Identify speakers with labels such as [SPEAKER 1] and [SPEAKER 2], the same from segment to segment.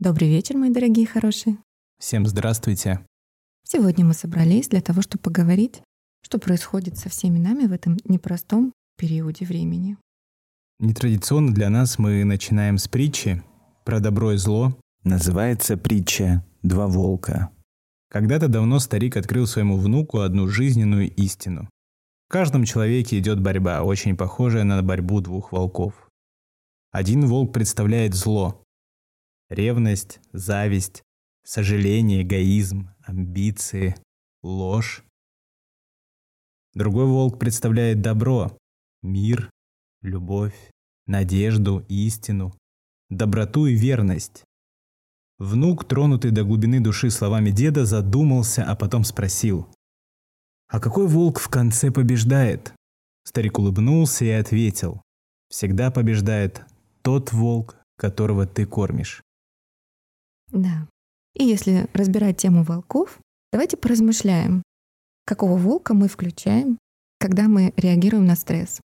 [SPEAKER 1] Добрый вечер, мои дорогие хорошие.
[SPEAKER 2] Всем здравствуйте.
[SPEAKER 1] Сегодня мы собрались для того, чтобы поговорить, что происходит со всеми нами в этом непростом периоде времени.
[SPEAKER 2] Нетрадиционно для нас мы начинаем с притчи про добро и зло.
[SPEAKER 3] Называется притча «Два волка».
[SPEAKER 2] Когда-то давно старик открыл своему внуку одну жизненную истину. В каждом человеке идет борьба, очень похожая на борьбу двух волков. Один волк представляет зло. Ревность, зависть, сожаление, эгоизм, амбиции, ложь. Другой волк представляет добро, мир, любовь, надежду, истину, доброту и верность. Внук, тронутый до глубины души словами деда, задумался, а потом спросил. «А какой волк в конце побеждает?» Старик улыбнулся и ответил. «Всегда побеждает тот волк, которого ты кормишь».
[SPEAKER 1] Да. И если разбирать тему волков, давайте поразмышляем, какого волка мы включаем, когда мы реагируем на стресс.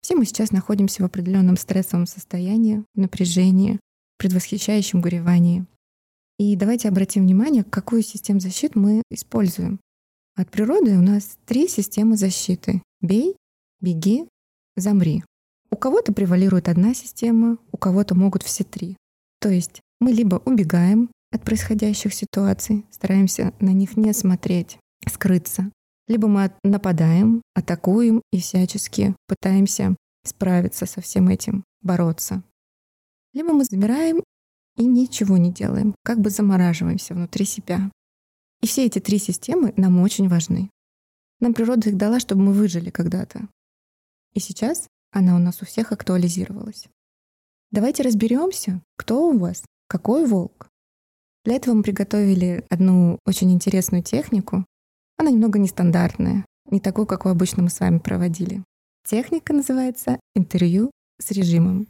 [SPEAKER 1] Все мы сейчас находимся в определенном стрессовом состоянии, напряжении, предвосхищающем горевании. И давайте обратим внимание, какую систему защиты мы используем. От природы у нас три системы защиты. Бей, беги, замри. У кого-то превалирует одна система, у кого-то могут все три. То есть мы либо убегаем от происходящих ситуаций, стараемся на них не смотреть, скрыться, либо мы нападаем, атакуем и всячески пытаемся справиться со всем этим, бороться. Либо мы замираем и ничего не делаем, как бы замораживаемся внутри себя. И все эти три системы нам очень важны. Нам природа их дала, чтобы мы выжили когда-то. И сейчас она у нас у всех актуализировалась. Давайте разберемся, кто у вас, какой волк. Для этого мы приготовили одну очень интересную технику, она немного нестандартная, не такую, какую обычно мы с вами проводили. Техника называется интервью с режимом.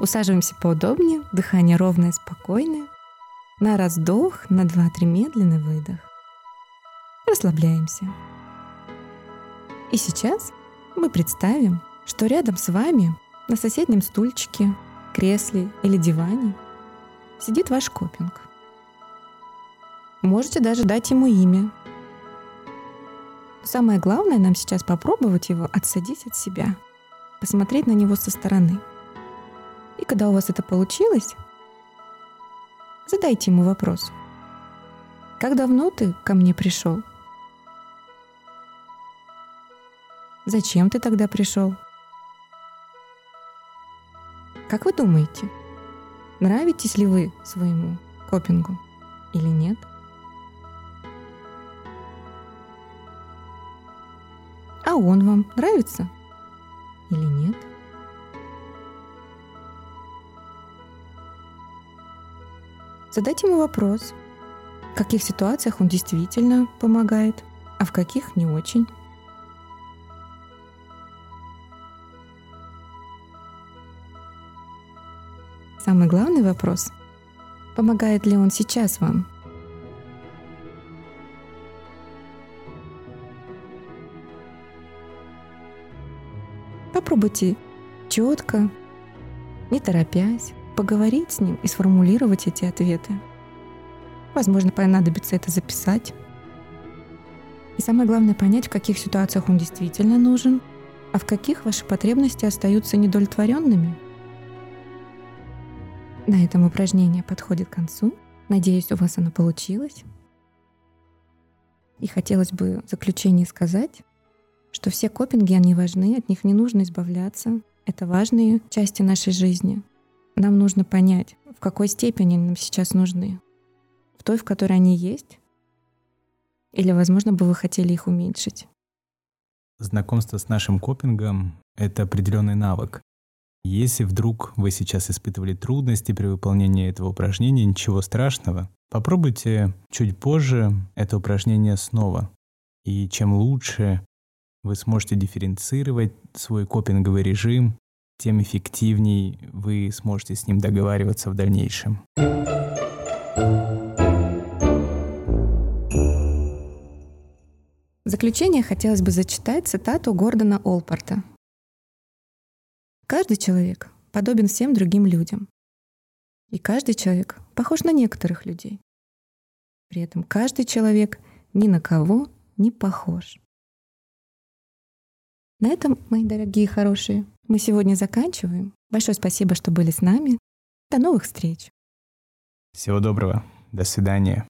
[SPEAKER 1] Усаживаемся поудобнее, дыхание ровное, спокойное. На раздох, на 2-3 медленный выдох расслабляемся. И сейчас мы представим, что рядом с вами на соседнем стульчике, кресле или диване сидит ваш копинг. Можете даже дать ему имя. Самое главное нам сейчас попробовать его отсадить от себя, посмотреть на него со стороны. И когда у вас это получилось, задайте ему вопрос. Как давно ты ко мне пришел? Зачем ты тогда пришел? Как вы думаете, нравитесь ли вы своему копингу или нет? А он вам нравится или нет? Задайте ему вопрос, в каких ситуациях он действительно помогает, а в каких не очень. Самый главный вопрос — помогает ли он сейчас вам? Попробуйте четко, не торопясь, поговорить с ним и сформулировать эти ответы. Возможно, понадобится это записать. И самое главное понять, в каких ситуациях он действительно нужен, а в каких ваши потребности остаются недовлетворенными — на этом упражнение подходит к концу. Надеюсь, у вас оно получилось. И хотелось бы в заключение сказать, что все копинги, они важны, от них не нужно избавляться. Это важные части нашей жизни. Нам нужно понять, в какой степени нам сейчас нужны. В той, в которой они есть, или, возможно, бы вы хотели их уменьшить.
[SPEAKER 2] Знакомство с нашим копингом — это определенный навык. Если вдруг вы сейчас испытывали трудности при выполнении этого упражнения, ничего страшного. Попробуйте чуть позже это упражнение снова. И чем лучше вы сможете дифференцировать свой копинговый режим, тем эффективнее вы сможете с ним договариваться в дальнейшем.
[SPEAKER 1] В заключение хотелось бы зачитать цитату Гордона Олпорта. «Каждый человек подобен всем другим людям. И каждый человек похож на некоторых людей. При этом каждый человек ни на кого не похож. На этом, мои дорогие хорошие, мы сегодня заканчиваем. Большое спасибо, что были с нами. До новых встреч.
[SPEAKER 2] Всего доброго. До свидания.